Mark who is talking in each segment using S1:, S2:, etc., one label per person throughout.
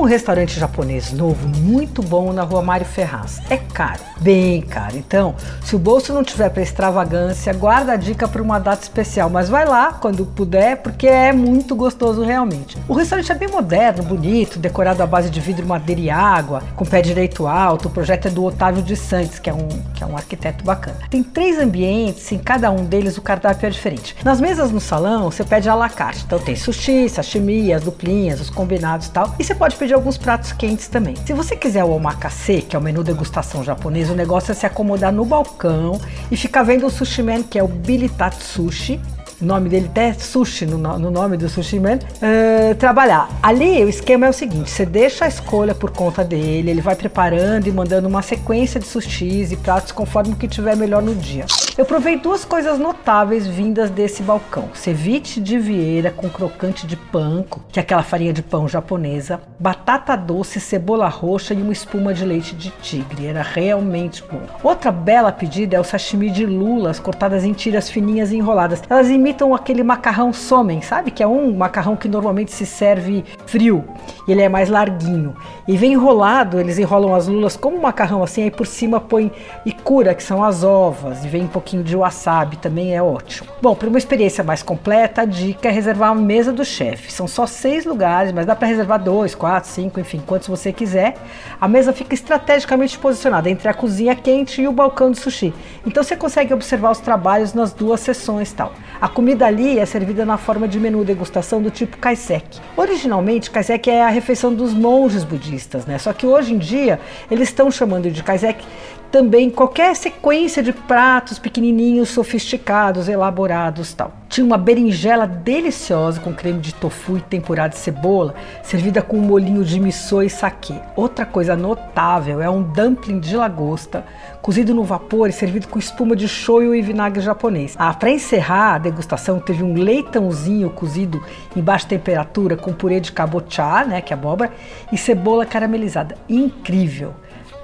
S1: Um restaurante japonês novo muito bom na rua Mário Ferraz. É caro, bem caro. Então, se o bolso não tiver para extravagância, guarda a dica para uma data especial. Mas vai lá quando puder, porque é muito gostoso realmente. O restaurante é bem moderno, bonito, decorado à base de vidro, madeira e água, com pé direito alto. O projeto é do Otávio de Santos, que é um, que é um arquiteto bacana. Tem três ambientes, em cada um deles o cardápio é diferente. Nas mesas no salão, você pede à la carte. Então tem sushi, sashimi, as duplinhas, os combinados e tal. E você pode pode pedir alguns pratos quentes também. Se você quiser o omakase, que é o menu degustação japonês, o negócio é se acomodar no balcão e ficar vendo o sushi man, que é o Billy Tatsushi, nome dele até é sushi no, no nome do sushi man, uh, trabalhar. Ali o esquema é o seguinte: você deixa a escolha por conta dele, ele vai preparando e mandando uma sequência de sushis e pratos conforme o que tiver melhor no dia. Eu provei duas coisas notáveis vindas desse balcão: ceviche de vieira com crocante de panko, que é aquela farinha de pão japonesa, batata doce, cebola roxa e uma espuma de leite de tigre. Era realmente bom. Outra bela pedida é o sashimi de lulas cortadas em tiras fininhas e enroladas. Elas imitam imitam aquele macarrão somen, sabe? Que é um macarrão que normalmente se serve frio. E ele é mais larguinho. E vem enrolado, eles enrolam as lulas como um macarrão assim, aí por cima põe ikura, que são as ovas, e vem um pouquinho de wasabi, também é ótimo. Bom, para uma experiência mais completa, a dica é reservar a mesa do chefe. São só seis lugares, mas dá para reservar dois, quatro, cinco, enfim, quantos você quiser. A mesa fica estrategicamente posicionada entre a cozinha quente e o balcão de sushi. Então você consegue observar os trabalhos nas duas sessões tal. A comida ali é servida na forma de menu degustação do tipo kaiseki. Originalmente, kaiseki é a refeição dos monges budistas, né? Só que hoje em dia eles estão chamando de kaiseki também qualquer sequência de pratos pequenininhos, sofisticados, elaborados, tal. Tinha uma berinjela deliciosa com creme de tofu e temporada de cebola, servida com um molinho de miso e saquê. Outra coisa notável é um dumpling de lagosta, cozido no vapor e servido com espuma de shoyu e vinagre japonês. Ah, para encerrar a degustação, teve um leitãozinho cozido em baixa temperatura com purê de kabocha, né, que é abóbora, e cebola caramelizada. Incrível!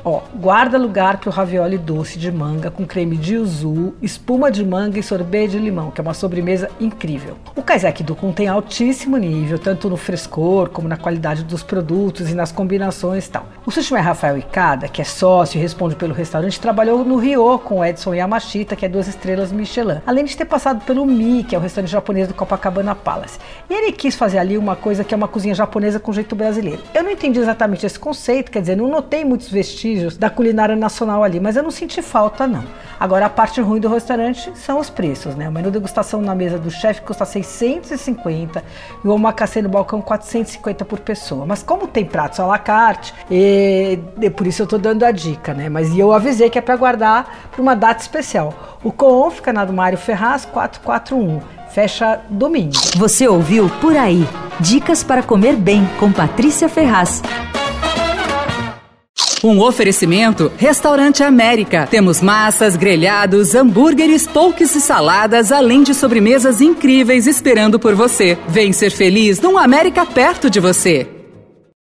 S1: Ó, guarda lugar para o ravioli doce de manga com creme de yuzu, espuma de manga e sorvete de limão, que é uma sobremesa incrível. O Kaiseki Dukun tem altíssimo nível, tanto no frescor como na qualidade dos produtos e nas combinações e tal. O Sushi Rafael Ikada, que é sócio e responde pelo restaurante, trabalhou no Rio com Edson Yamashita, que é duas estrelas Michelin, além de ter passado pelo Mi, que é o restaurante japonês do Copacabana Palace. E ele quis fazer ali uma coisa que é uma cozinha japonesa com jeito brasileiro. Eu não entendi exatamente esse conceito, quer dizer, não notei muitos vestígios vestígios da culinária nacional ali, mas eu não senti falta não. Agora a parte ruim do restaurante são os preços, né? O menu degustação na mesa do chefe custa 650 e o omakase no balcão 450 por pessoa. Mas como tem pratos à la carte, e, e por isso eu tô dando a dica, né? Mas eu avisei que é para guardar para uma data especial. O Coon fica na do Mário Ferraz 441 fecha domingo.
S2: Você ouviu Por Aí. Dicas para comer bem com Patrícia Ferraz.
S3: Um oferecimento Restaurante América. Temos massas, grelhados, hambúrgueres, polques e saladas, além de sobremesas incríveis esperando por você. Vem ser feliz num América perto de você.